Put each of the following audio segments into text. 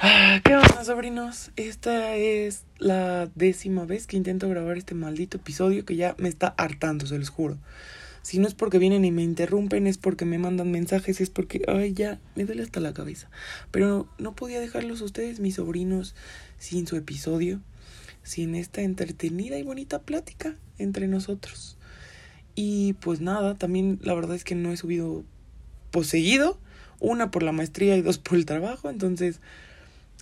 ¿Qué onda, sobrinos? Esta es la décima vez que intento grabar este maldito episodio que ya me está hartando, se los juro. Si no es porque vienen y me interrumpen, es porque me mandan mensajes, es porque, ay, ya, me duele hasta la cabeza. Pero no podía dejarlos ustedes, mis sobrinos, sin su episodio, sin esta entretenida y bonita plática entre nosotros. Y pues nada, también la verdad es que no he subido poseído, una por la maestría y dos por el trabajo, entonces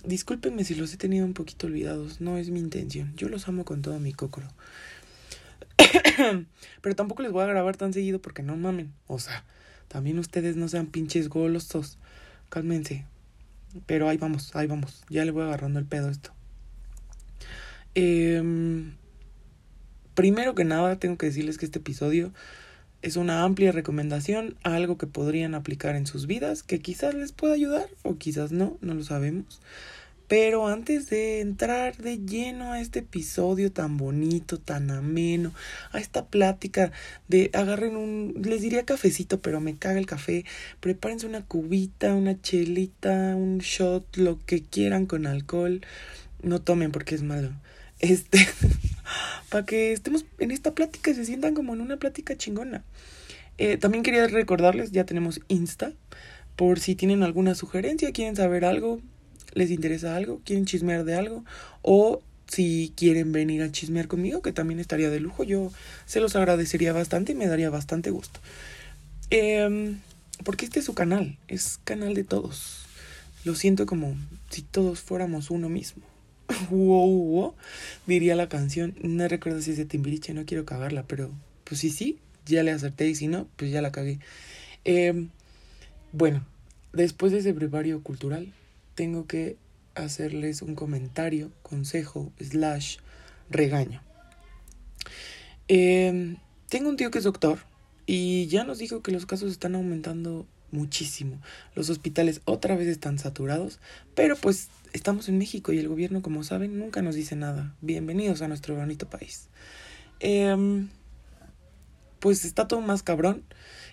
Discúlpenme si los he tenido un poquito olvidados, no es mi intención. Yo los amo con todo mi cocoro. Pero tampoco les voy a grabar tan seguido porque no mamen. O sea, también ustedes no sean pinches golosos. Cálmense. Pero ahí vamos, ahí vamos. Ya le voy agarrando el pedo a esto. Eh, primero que nada, tengo que decirles que este episodio es una amplia recomendación a algo que podrían aplicar en sus vidas, que quizás les pueda ayudar o quizás no, no lo sabemos. Pero antes de entrar de lleno a este episodio tan bonito, tan ameno, a esta plática de agarren un, les diría cafecito, pero me caga el café, prepárense una cubita, una chelita, un shot, lo que quieran con alcohol, no tomen porque es malo. Este, para que estemos en esta plática y se sientan como en una plática chingona. Eh, también quería recordarles, ya tenemos Insta, por si tienen alguna sugerencia, quieren saber algo, les interesa algo, quieren chismear de algo o si quieren venir a chismear conmigo, que también estaría de lujo, yo se los agradecería bastante y me daría bastante gusto. Eh, porque este es su canal, es canal de todos. Lo siento como si todos fuéramos uno mismo. wow, wow, diría la canción. No recuerdo si es de Timbiriche, no quiero cagarla, pero pues sí, sí, ya le acerté y si no, pues ya la cagué. Eh, bueno, después de ese brevario cultural, tengo que hacerles un comentario, consejo, slash, regaño. Eh, tengo un tío que es doctor y ya nos dijo que los casos están aumentando muchísimo. Los hospitales otra vez están saturados, pero pues estamos en México y el gobierno, como saben, nunca nos dice nada. Bienvenidos a nuestro bonito país. Eh, pues está todo más cabrón.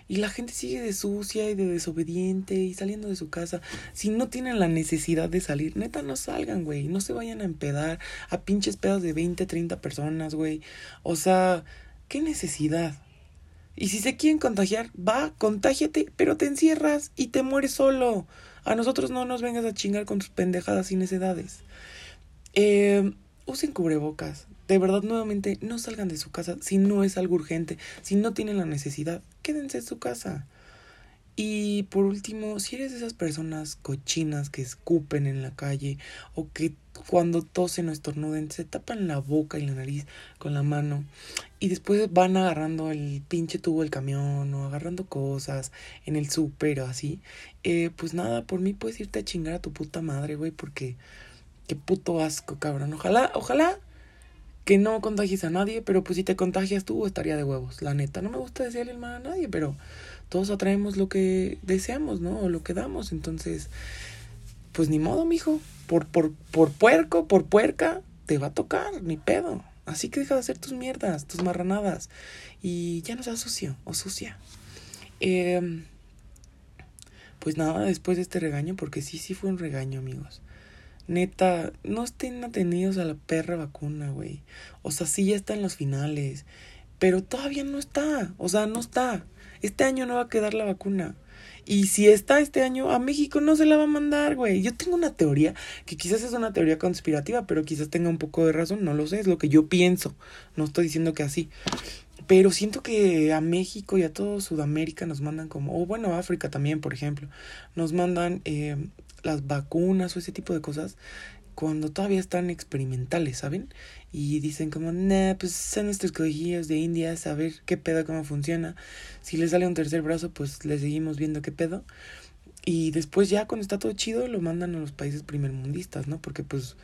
Y la gente sigue de sucia y de desobediente y saliendo de su casa. Si no tienen la necesidad de salir, neta, no salgan, güey. No se vayan a empedar a pinches pedas de 20, 30 personas, güey. O sea, ¿qué necesidad? Y si se quieren contagiar, va, contágiate, pero te encierras y te mueres solo. A nosotros no nos vengas a chingar con tus pendejadas y necedades. Eh, usen cubrebocas. De verdad, nuevamente, no salgan de su casa si no es algo urgente, si no tienen la necesidad, quédense en su casa. Y por último, si eres de esas personas cochinas que escupen en la calle o que cuando tosen o estornuden se tapan la boca y la nariz con la mano y después van agarrando el pinche tubo del camión o agarrando cosas en el súper o así, eh, pues nada, por mí puedes irte a chingar a tu puta madre, güey, porque qué puto asco, cabrón. Ojalá, ojalá que no contagies a nadie, pero pues si te contagias tú estaría de huevos, la neta. No me gusta decirle el mal a nadie, pero todos atraemos lo que deseamos, ¿no? O lo que damos, entonces, pues ni modo, mijo. Por, por, por puerco, por puerca, te va a tocar, ni pedo. Así que deja de hacer tus mierdas, tus marranadas. Y ya no seas sucio o sucia. Eh, pues nada, después de este regaño, porque sí, sí fue un regaño, amigos. Neta, no estén atendidos a la perra vacuna, güey. O sea, sí ya está en los finales. Pero todavía no está. O sea, no está. Este año no va a quedar la vacuna. Y si está este año, a México no se la va a mandar, güey. Yo tengo una teoría, que quizás es una teoría conspirativa, pero quizás tenga un poco de razón, no lo sé, es lo que yo pienso. No estoy diciendo que así. Pero siento que a México y a todo Sudamérica nos mandan como, o bueno, África también, por ejemplo, nos mandan eh, las vacunas o ese tipo de cosas cuando todavía están experimentales, ¿saben? Y dicen como, nah, pues son nuestros colegillos de India, a ver qué pedo, cómo funciona. Si les sale un tercer brazo, pues le seguimos viendo qué pedo. Y después ya cuando está todo chido, lo mandan a los países primermundistas, ¿no? Porque pues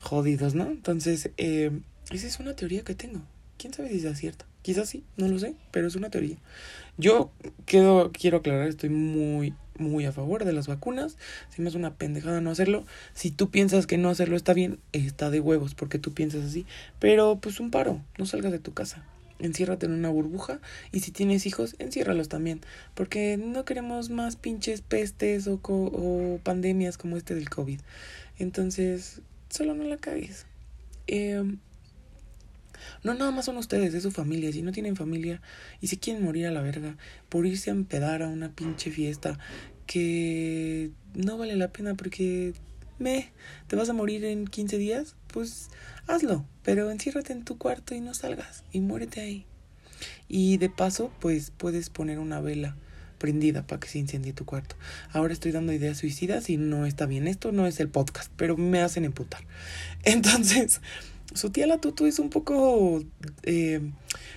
jodidos, ¿no? Entonces, eh, esa es una teoría que tengo. ¿Quién sabe si es cierta? Quizás sí, no lo sé, pero es una teoría. Yo quiero, quiero aclarar, estoy muy, muy a favor de las vacunas. Si me es una pendejada no hacerlo. Si tú piensas que no hacerlo está bien, está de huevos porque tú piensas así. Pero pues un paro, no salgas de tu casa. enciérrate en una burbuja y si tienes hijos, enciérralos también, porque no queremos más pinches pestes o, o pandemias como este del COVID. Entonces, solo no la cagues. Eh, no, nada más son ustedes, es su familia. Si no tienen familia y si quieren morir a la verga por irse a empedar a una pinche fiesta que no vale la pena porque me, te vas a morir en 15 días, pues hazlo, pero enciérrate en tu cuarto y no salgas y muérete ahí. Y de paso, pues puedes poner una vela prendida para que se incendie tu cuarto. Ahora estoy dando ideas suicidas y no está bien. Esto no es el podcast, pero me hacen emputar. Entonces, su tía la tutu es un poco eh,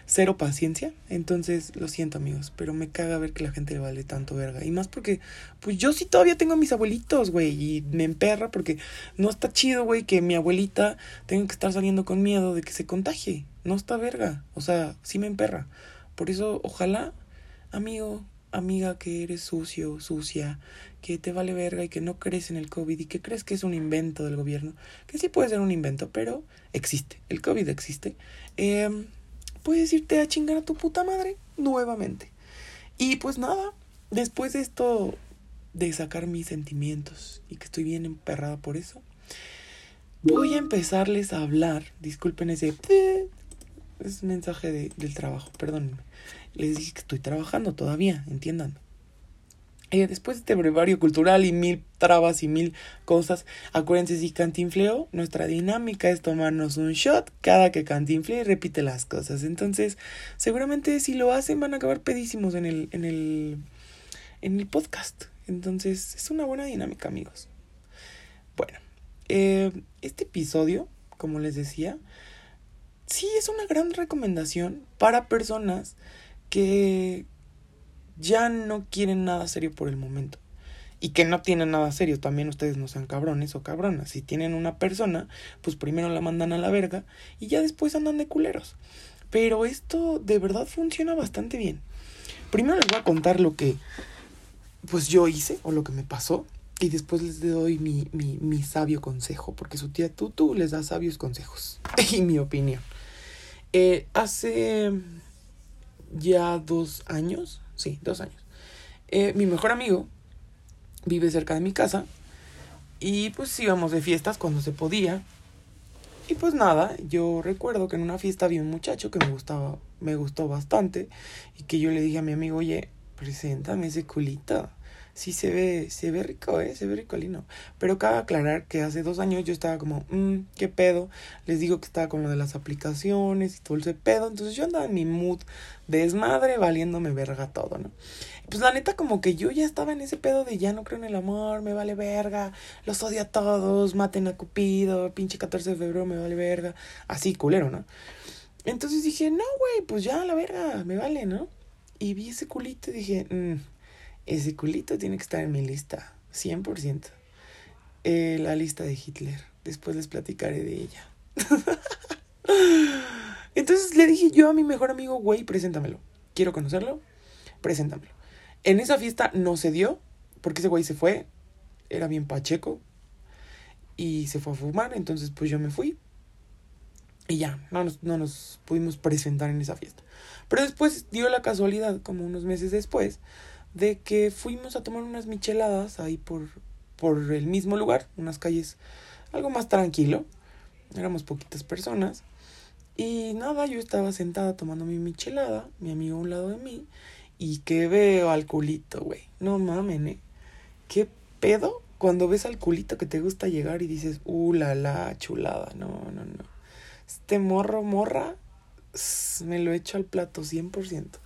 cero paciencia. Entonces, lo siento amigos, pero me caga ver que la gente le vale tanto verga. Y más porque, pues yo sí todavía tengo mis abuelitos, güey. Y me emperra porque no está chido, güey, que mi abuelita tenga que estar saliendo con miedo de que se contagie. No está verga. O sea, sí me emperra. Por eso, ojalá, amigo, amiga, que eres sucio, sucia, que te vale verga y que no crees en el COVID y que crees que es un invento del gobierno, que sí puede ser un invento, pero existe, el COVID existe, eh, puedes irte a chingar a tu puta madre nuevamente. Y pues nada, después de esto, de sacar mis sentimientos y que estoy bien emperrada por eso, voy a empezarles a hablar, disculpen ese... Es un mensaje de, del trabajo, perdónenme. Les dije que estoy trabajando todavía, entiendan. Eh, después de este brevario cultural y mil trabas y mil cosas, acuérdense si cantinfleo, nuestra dinámica es tomarnos un shot cada que cantinfle y repite las cosas. Entonces, seguramente si lo hacen van a acabar pedísimos en el, en el, en el podcast. Entonces, es una buena dinámica, amigos. Bueno, eh, este episodio, como les decía, sí es una gran recomendación para personas que ya no quieren nada serio por el momento. Y que no tienen nada serio, también ustedes no sean cabrones o cabronas. Si tienen una persona, pues primero la mandan a la verga y ya después andan de culeros. Pero esto de verdad funciona bastante bien. Primero les voy a contar lo que pues yo hice o lo que me pasó. Y después les doy mi, mi, mi sabio consejo. Porque su tía Tutu les da sabios consejos. y mi opinión. Eh, hace ya dos años, sí, dos años. Eh, mi mejor amigo vive cerca de mi casa y pues íbamos de fiestas cuando se podía. Y pues nada, yo recuerdo que en una fiesta había un muchacho que me gustaba, me gustó bastante y que yo le dije a mi amigo, oye, preséntame ese culito sí se ve, se ve rico, ¿eh? Se ve ricolino. Pero cabe aclarar que hace dos años yo estaba como, mmm, qué pedo. Les digo que estaba con lo de las aplicaciones y todo ese pedo. Entonces yo andaba en mi mood de desmadre, valiéndome verga todo, ¿no? Pues la neta, como que yo ya estaba en ese pedo de ya no creo en el amor, me vale verga, los odio a todos, maten a Cupido, pinche 14 de febrero me vale verga. Así, culero, ¿no? Entonces dije, no, güey, pues ya la verga, me vale, ¿no? Y vi ese culito y dije, mmm ese culito tiene que estar en mi lista, 100%. Eh, la lista de Hitler. Después les platicaré de ella. Entonces le dije yo a mi mejor amigo, güey, preséntamelo. Quiero conocerlo, preséntamelo. En esa fiesta no se dio, porque ese güey se fue, era bien pacheco, y se fue a fumar, entonces pues yo me fui. Y ya, no nos, no nos pudimos presentar en esa fiesta. Pero después dio la casualidad, como unos meses después, de que fuimos a tomar unas micheladas ahí por, por el mismo lugar, unas calles algo más tranquilo. Éramos poquitas personas. Y nada, yo estaba sentada tomando mi michelada, mi amigo a un lado de mí, y que veo al culito, güey. No mamen, ¿eh? ¿Qué pedo? Cuando ves al culito que te gusta llegar y dices, uh, la, la, chulada. No, no, no. Este morro, morra, me lo echo al plato 100%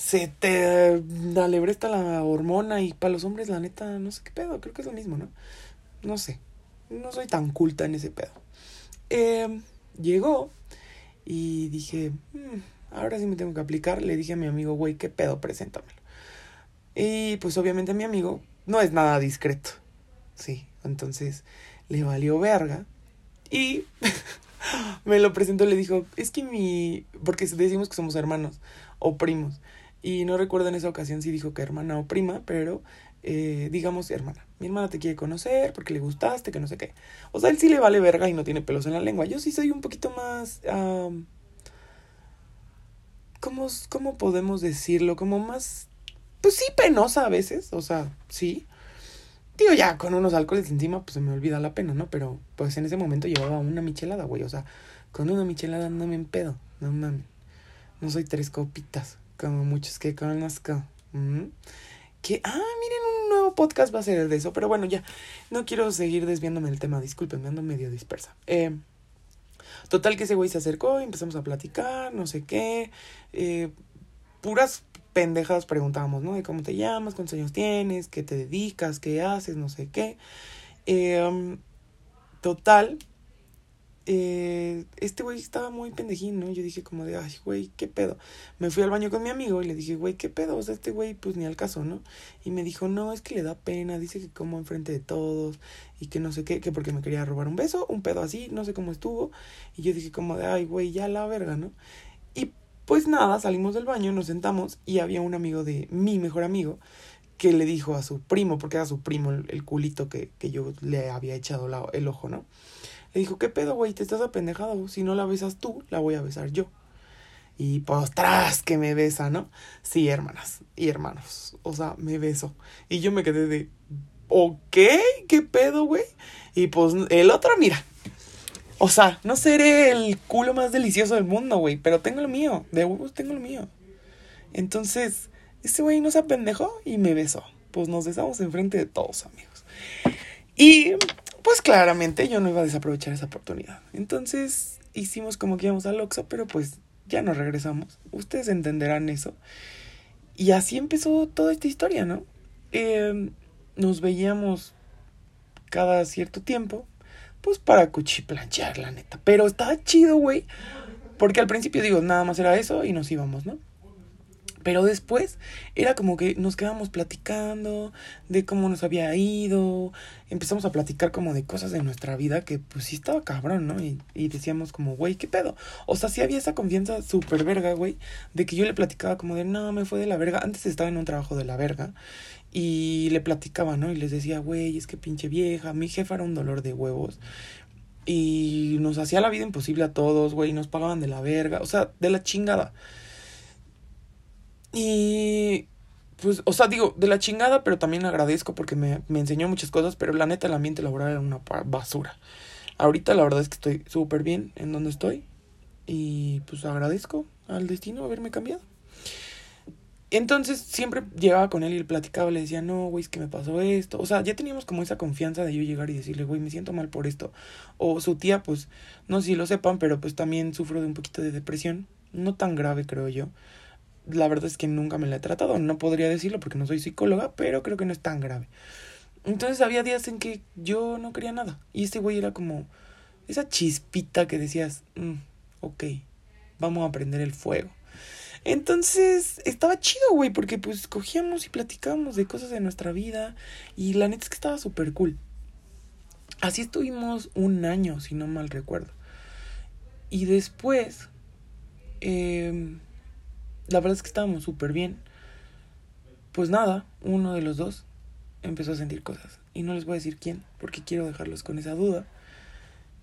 se te alebresta la hormona y para los hombres la neta no sé qué pedo, creo que es lo mismo, ¿no? No sé, no soy tan culta en ese pedo. Eh, llegó y dije, mm, ahora sí me tengo que aplicar, le dije a mi amigo, güey, qué pedo, preséntamelo. Y pues obviamente mi amigo no es nada discreto, sí, entonces le valió verga y me lo presentó, le dijo, es que mi, porque decimos que somos hermanos o primos. Y no recuerdo en esa ocasión si dijo que hermana o prima, pero eh, digamos hermana. Mi hermana te quiere conocer porque le gustaste, que no sé qué. O sea, él sí le vale verga y no tiene pelos en la lengua. Yo sí soy un poquito más... ¿cómo, ¿cómo podemos decirlo? Como más, pues sí, penosa a veces, o sea, sí. Digo, ya con unos alcoholes encima, pues se me olvida la pena, ¿no? Pero pues en ese momento llevaba una michelada, güey, o sea, con una michelada no me empedo, no mames. No soy tres copitas, como muchos que conozco. Que, ah, miren, un nuevo podcast va a ser de eso, pero bueno, ya, no quiero seguir desviándome del tema, disculpen, me ando medio dispersa. Eh, total que ese güey se acercó y empezamos a platicar, no sé qué, eh, puras pendejadas preguntábamos, ¿no? De cómo te llamas, cuántos años tienes, qué te dedicas, qué haces, no sé qué. Eh, total, eh, este güey estaba muy pendejín, ¿no? Yo dije como de, ay, güey, ¿qué pedo? Me fui al baño con mi amigo y le dije, güey, ¿qué pedo? O sea, este güey, pues ni al caso, ¿no? Y me dijo, no, es que le da pena, dice que como enfrente de todos y que no sé qué, que porque me quería robar un beso, un pedo así, no sé cómo estuvo. Y yo dije como de, ay, güey, ya la verga, ¿no? Y pues nada, salimos del baño, nos sentamos y había un amigo de mi mejor amigo que le dijo a su primo, porque era su primo el, culito que, que yo le había echado el ojo, ¿no? Le dijo, ¿qué pedo, güey? Te estás apendejado. Si no la besas tú, la voy a besar yo. Y pues tras que me besa, ¿no? Sí, hermanas y hermanos. O sea, me beso. Y yo me quedé de, ¿ok? ¿Qué pedo, güey? Y pues el otro, mira. O sea, no seré el culo más delicioso del mundo, güey. Pero tengo lo mío. De huevos tengo lo mío. Entonces, este güey nos apendejó y me besó. Pues nos besamos enfrente de todos, amigos. Y pues claramente yo no iba a desaprovechar esa oportunidad. Entonces hicimos como que íbamos al Oxxo, pero pues ya nos regresamos. Ustedes entenderán eso. Y así empezó toda esta historia, ¿no? Em, nos veíamos cada cierto tiempo, pues para cuchiplanchar, la neta. Pero estaba chido, güey. Porque al principio digo, nada más era eso y nos íbamos, ¿no? Pero después era como que nos quedábamos platicando de cómo nos había ido. Empezamos a platicar como de cosas de nuestra vida que pues sí estaba cabrón, ¿no? Y, y decíamos como, güey, ¿qué pedo? O sea, sí había esa confianza súper verga, güey. De que yo le platicaba como de, no, me fue de la verga. Antes estaba en un trabajo de la verga. Y le platicaba, ¿no? Y les decía, güey, es que pinche vieja. Mi jefa era un dolor de huevos. Y nos hacía la vida imposible a todos, güey. Nos pagaban de la verga. O sea, de la chingada. Y pues, o sea, digo, de la chingada, pero también agradezco porque me, me enseñó muchas cosas, pero la neta el ambiente laboral era una basura. Ahorita la verdad es que estoy súper bien en donde estoy y pues agradezco al destino haberme cambiado. Entonces siempre llegaba con él y le platicaba, le decía, no, güey, es que me pasó esto. O sea, ya teníamos como esa confianza de yo llegar y decirle, güey, me siento mal por esto. O su tía, pues, no sé si lo sepan, pero pues también sufro de un poquito de depresión. No tan grave, creo yo la verdad es que nunca me la he tratado. No podría decirlo porque no soy psicóloga, pero creo que no es tan grave. Entonces había días en que yo no quería nada. Y este güey era como esa chispita que decías, mm, ok, vamos a prender el fuego. Entonces estaba chido, güey, porque pues cogíamos y platicábamos de cosas de nuestra vida. Y la neta es que estaba súper cool. Así estuvimos un año, si no mal recuerdo. Y después... Eh, la verdad es que estábamos súper bien. Pues nada, uno de los dos empezó a sentir cosas. Y no les voy a decir quién, porque quiero dejarlos con esa duda.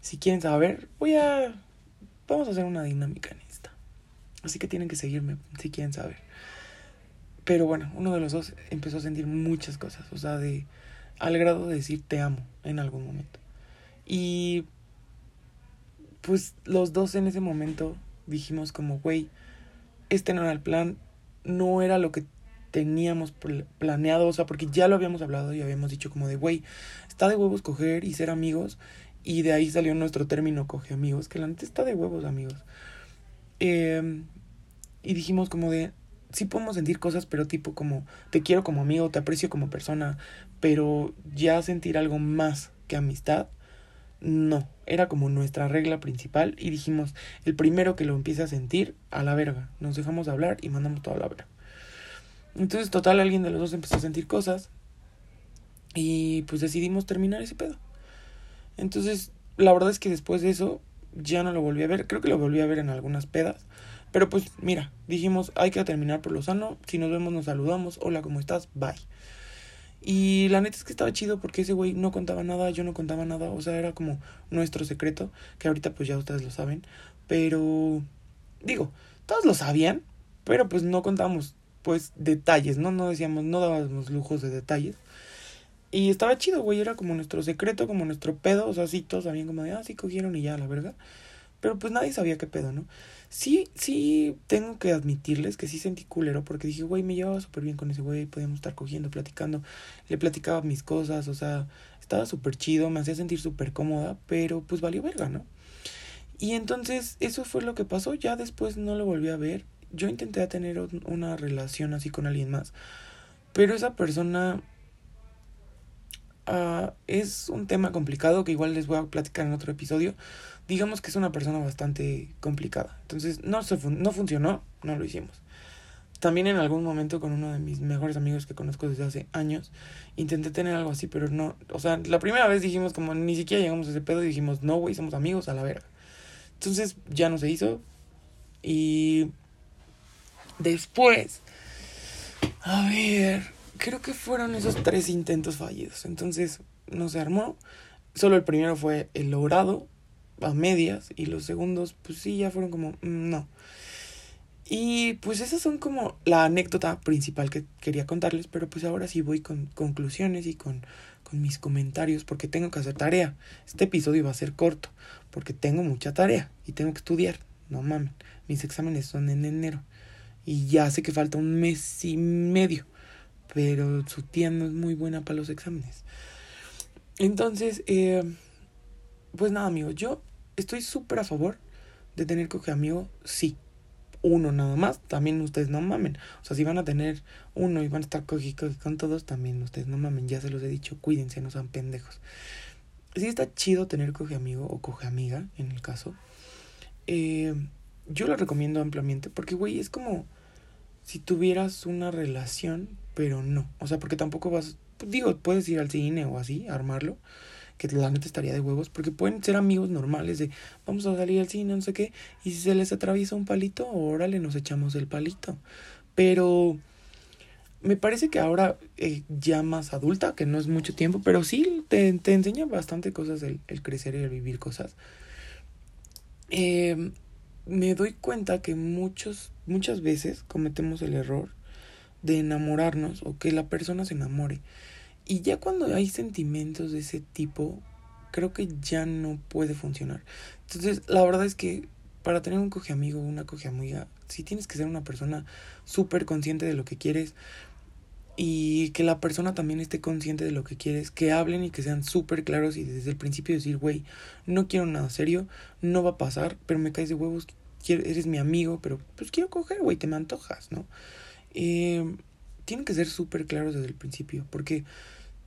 Si quieren saber, voy a... Vamos a hacer una dinámica en esta. Así que tienen que seguirme si quieren saber. Pero bueno, uno de los dos empezó a sentir muchas cosas. O sea, de... Al grado de decir te amo en algún momento. Y... Pues los dos en ese momento dijimos como, güey, este no era el plan, no era lo que teníamos planeado, o sea, porque ya lo habíamos hablado y habíamos dicho como de, güey, está de huevos coger y ser amigos, y de ahí salió nuestro término coge amigos, que la neta está de huevos amigos. Em, y dijimos como de, sí podemos sentir cosas, pero tipo como, te quiero como amigo, te aprecio como persona, pero ya sentir algo más que amistad, no, era como nuestra regla principal y dijimos, el primero que lo empiece a sentir, a la verga. Nos dejamos de hablar y mandamos toda la verga. Entonces, total, alguien de los dos empezó a sentir cosas y pues decidimos terminar ese pedo. Entonces, la verdad es que después de eso ya no lo volví a ver. Creo que lo volví a ver en algunas pedas. Pero pues mira, dijimos, hay que terminar por lo sano. Si nos vemos, nos saludamos. Hola, ¿cómo estás? Bye. Y la neta es que estaba chido porque ese güey no contaba nada, yo no contaba nada, o sea, era como nuestro secreto, que ahorita pues ya ustedes lo saben, pero digo, todos lo sabían, pero pues no contábamos pues detalles, ¿no? No decíamos, no dábamos lujos de detalles. Y estaba chido, güey, era como nuestro secreto, como nuestro pedo, o sea, sí, todos sabían como de, ah, sí cogieron y ya, la verga. Pero pues nadie sabía qué pedo, ¿no? Sí, sí, tengo que admitirles que sí sentí culero porque dije, güey, me llevaba súper bien con ese güey, podíamos estar cogiendo, platicando, le platicaba mis cosas, o sea, estaba súper chido, me hacía sentir súper cómoda, pero pues valió verga, ¿no? Y entonces eso fue lo que pasó, ya después no lo volví a ver, yo intenté tener una relación así con alguien más, pero esa persona uh, es un tema complicado que igual les voy a platicar en otro episodio. Digamos que es una persona bastante complicada. Entonces no, se no funcionó, no lo hicimos. También en algún momento con uno de mis mejores amigos que conozco desde hace años, intenté tener algo así, pero no, o sea, la primera vez dijimos como ni siquiera llegamos a ese pedo dijimos, no, güey, somos amigos a la verga. Entonces ya no se hizo y Después, a ver, creo que fueron esos tres intentos fallidos. Entonces, no se armó. Solo el primero fue el logrado, a medias, y los segundos, pues sí, ya fueron como, mm, no. Y pues esas son como la anécdota principal que quería contarles, pero pues ahora sí voy con conclusiones y con, con mis comentarios porque tengo que hacer tarea. Este episodio va a ser corto porque tengo mucha tarea y tengo que estudiar. No mames, mis exámenes son en enero y ya sé que falta un mes y medio, pero su tía no es muy buena para los exámenes. Entonces, eh, pues nada, amigos, yo estoy súper a favor de tener coge amigo, sí. Uno nada más, también ustedes no mamen. O sea, si van a tener uno y van a estar coge, con todos, también ustedes no mamen. Ya se los he dicho, cuídense, no sean pendejos. Sí está chido tener coge amigo o coge amiga, en el caso. Eh, yo lo recomiendo ampliamente porque, güey, es como si tuvieras una relación, pero no. O sea, porque tampoco vas, digo, puedes ir al cine o así, armarlo, que la neta estaría de huevos, porque pueden ser amigos normales de vamos a salir al cine, no sé qué, y si se les atraviesa un palito, órale, nos echamos el palito. Pero me parece que ahora eh, ya más adulta, que no es mucho tiempo, pero sí te, te enseña bastante cosas el, el crecer y el vivir cosas. Eh, me doy cuenta que muchos, muchas veces cometemos el error de enamorarnos o que la persona se enamore. Y ya cuando hay sentimientos de ese tipo, creo que ya no puede funcionar. Entonces, la verdad es que para tener un coge amigo una coge amiga, sí tienes que ser una persona súper consciente de lo que quieres y que la persona también esté consciente de lo que quieres, que hablen y que sean súper claros y desde el principio decir, güey, no quiero nada serio, no va a pasar, pero me caes de huevos, eres mi amigo, pero pues quiero coger, güey, te me antojas, ¿no? Eh, tienen que ser súper claros desde el principio, porque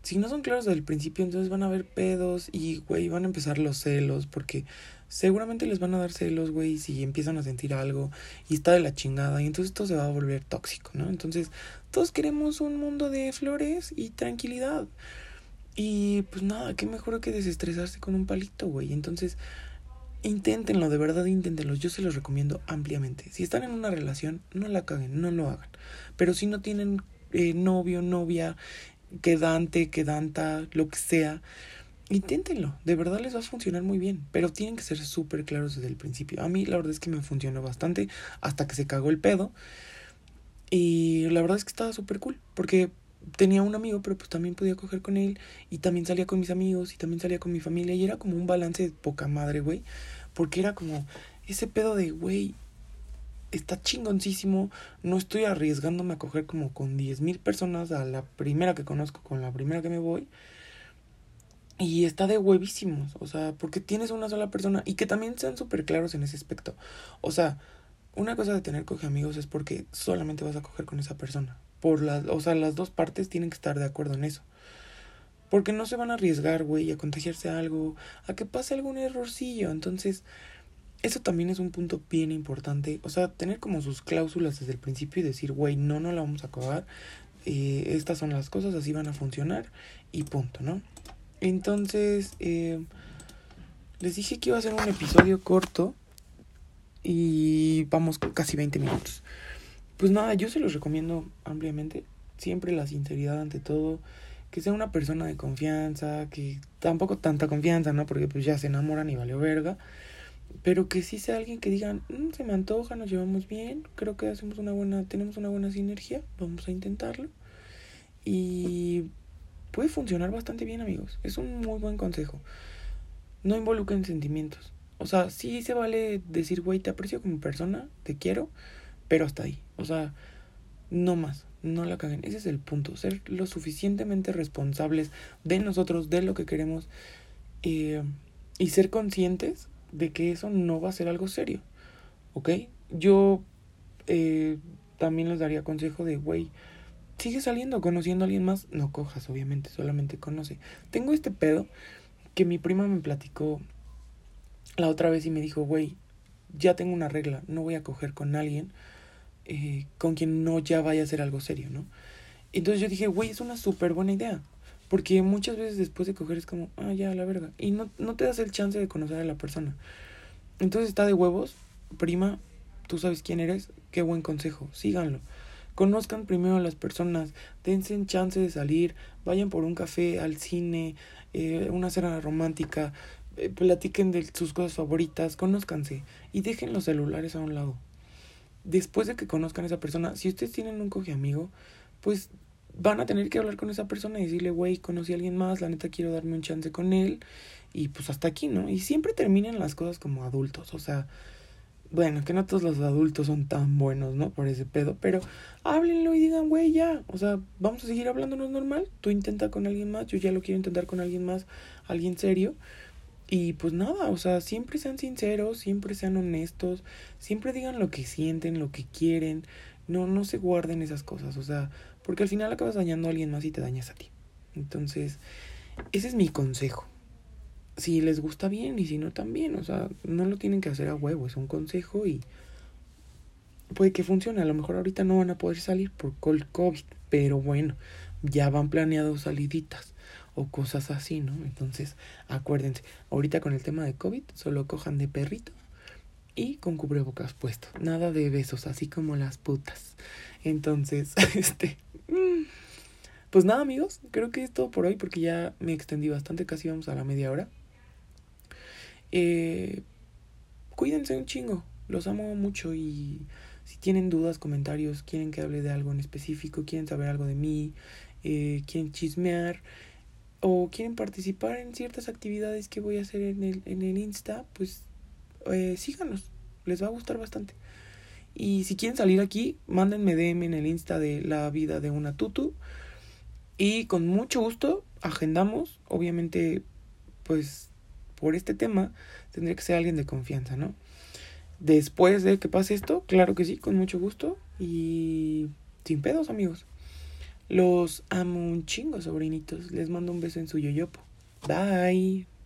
si no son claros desde el principio, entonces van a haber pedos y, güey, van a empezar los celos, porque seguramente les van a dar celos, güey, si empiezan a sentir algo y está de la chingada y entonces esto se va a volver tóxico, ¿no? Entonces todos queremos un mundo de flores y tranquilidad. Y pues nada, qué mejor que desestresarse con un palito, güey. Entonces, inténtenlo, de verdad inténtenlo. Yo se los recomiendo ampliamente. Si están en una relación, no la caguen, no lo hagan. Pero si no tienen eh, novio, novia, quedante, quedanta, lo que sea, inténtenlo, de verdad les va a funcionar muy bien, pero tienen que ser súper claros desde el principio. A mí la verdad es que me funcionó bastante hasta que se cagó el pedo. Y la verdad es que estaba súper cool, porque tenía un amigo, pero pues también podía coger con él, y también salía con mis amigos, y también salía con mi familia, y era como un balance de poca madre, güey, porque era como ese pedo de, güey, está chingoncísimo, no estoy arriesgándome a coger como con diez mil personas a la primera que conozco, con la primera que me voy, y está de huevísimos, o sea, porque tienes una sola persona y que también sean súper claros en ese aspecto. O sea, una cosa de tener coge amigos es porque solamente vas a coger con esa persona. Por las, o sea, las dos partes tienen que estar de acuerdo en eso. Porque no se van a arriesgar, güey, a contagiarse algo, a que pase algún errorcillo. Entonces, eso también es un punto bien importante. O sea, tener como sus cláusulas desde el principio y decir, güey, no, no la vamos a acabar. Eh, estas son las cosas, así van a funcionar y punto, ¿no? Entonces, eh, les dije que iba a ser un episodio corto y vamos casi 20 minutos. Pues nada, yo se los recomiendo ampliamente. Siempre la sinceridad ante todo. Que sea una persona de confianza, que tampoco tanta confianza, ¿no? Porque pues ya se enamoran y valió verga. Pero que sí sea alguien que digan, mm, se me antoja, nos llevamos bien, creo que hacemos una buena, tenemos una buena sinergia, vamos a intentarlo. Y puede funcionar bastante bien, amigos. Es un muy buen consejo. No involucren sentimientos. O sea, sí se vale decir, güey, te aprecio como persona, te quiero, pero hasta ahí. O sea, no más, no la caguen. Ese es el punto, ser lo suficientemente responsables de nosotros, de lo que queremos, eh, y ser conscientes de que eso no va a ser algo serio. ¿Ok? Yo eh, también les daría consejo de, güey, sigue saliendo, conociendo a alguien más, no cojas, obviamente, solamente conoce. Tengo este pedo que mi prima me platicó la otra vez y me dijo, güey, ya tengo una regla, no voy a coger con alguien eh, con quien no ya vaya a ser algo serio, ¿no? Entonces yo dije, güey, es una súper buena idea. Porque muchas veces después de coger es como, ah, ya, la verga. Y no, no te das el chance de conocer a la persona. Entonces está de huevos, prima, tú sabes quién eres, qué buen consejo, síganlo. Conozcan primero a las personas, dense chance de salir, vayan por un café, al cine, eh, una cena romántica, eh, platiquen de sus cosas favoritas, conózcanse y dejen los celulares a un lado. Después de que conozcan a esa persona, si ustedes tienen un coge amigo, pues van a tener que hablar con esa persona y decirle, güey, conocí a alguien más, la neta quiero darme un chance con él. Y pues hasta aquí, ¿no? Y siempre terminan las cosas como adultos. O sea, bueno, que no todos los adultos son tan buenos, ¿no? Por ese pedo. Pero háblenlo y digan, güey, ya. O sea, vamos a seguir hablándonos normal. Tú intenta con alguien más, yo ya lo quiero intentar con alguien más, alguien serio. Y pues nada, o sea, siempre sean sinceros, siempre sean honestos, siempre digan lo que sienten, lo que quieren. No, no se guarden esas cosas. O sea, porque al final acabas dañando a alguien más y te dañas a ti. Entonces, ese es mi consejo. Si les gusta bien y si no también, o sea, no lo tienen que hacer a huevo, es un consejo y puede que funcione. A lo mejor ahorita no van a poder salir por COVID, pero bueno, ya van planeados saliditas o cosas así, ¿no? Entonces, acuérdense, ahorita con el tema de COVID, solo cojan de perrito y con cubrebocas puesto. Nada de besos, así como las putas. Entonces, este... Pues nada, amigos, creo que es todo por hoy porque ya me extendí bastante, casi vamos a la media hora. Eh, cuídense un chingo, los amo mucho y si tienen dudas, comentarios, quieren que hable de algo en específico, quieren saber algo de mí, eh, quieren chismear o quieren participar en ciertas actividades que voy a hacer en el, en el Insta, pues eh, síganos, les va a gustar bastante. Y si quieren salir aquí, mándenme DM en el Insta de la vida de una tutu. Y con mucho gusto agendamos. Obviamente, pues por este tema tendría que ser alguien de confianza, ¿no? Después de que pase esto, claro que sí, con mucho gusto. Y sin pedos, amigos. Los amo un chingo, sobrinitos. Les mando un beso en su yoyopo. Bye.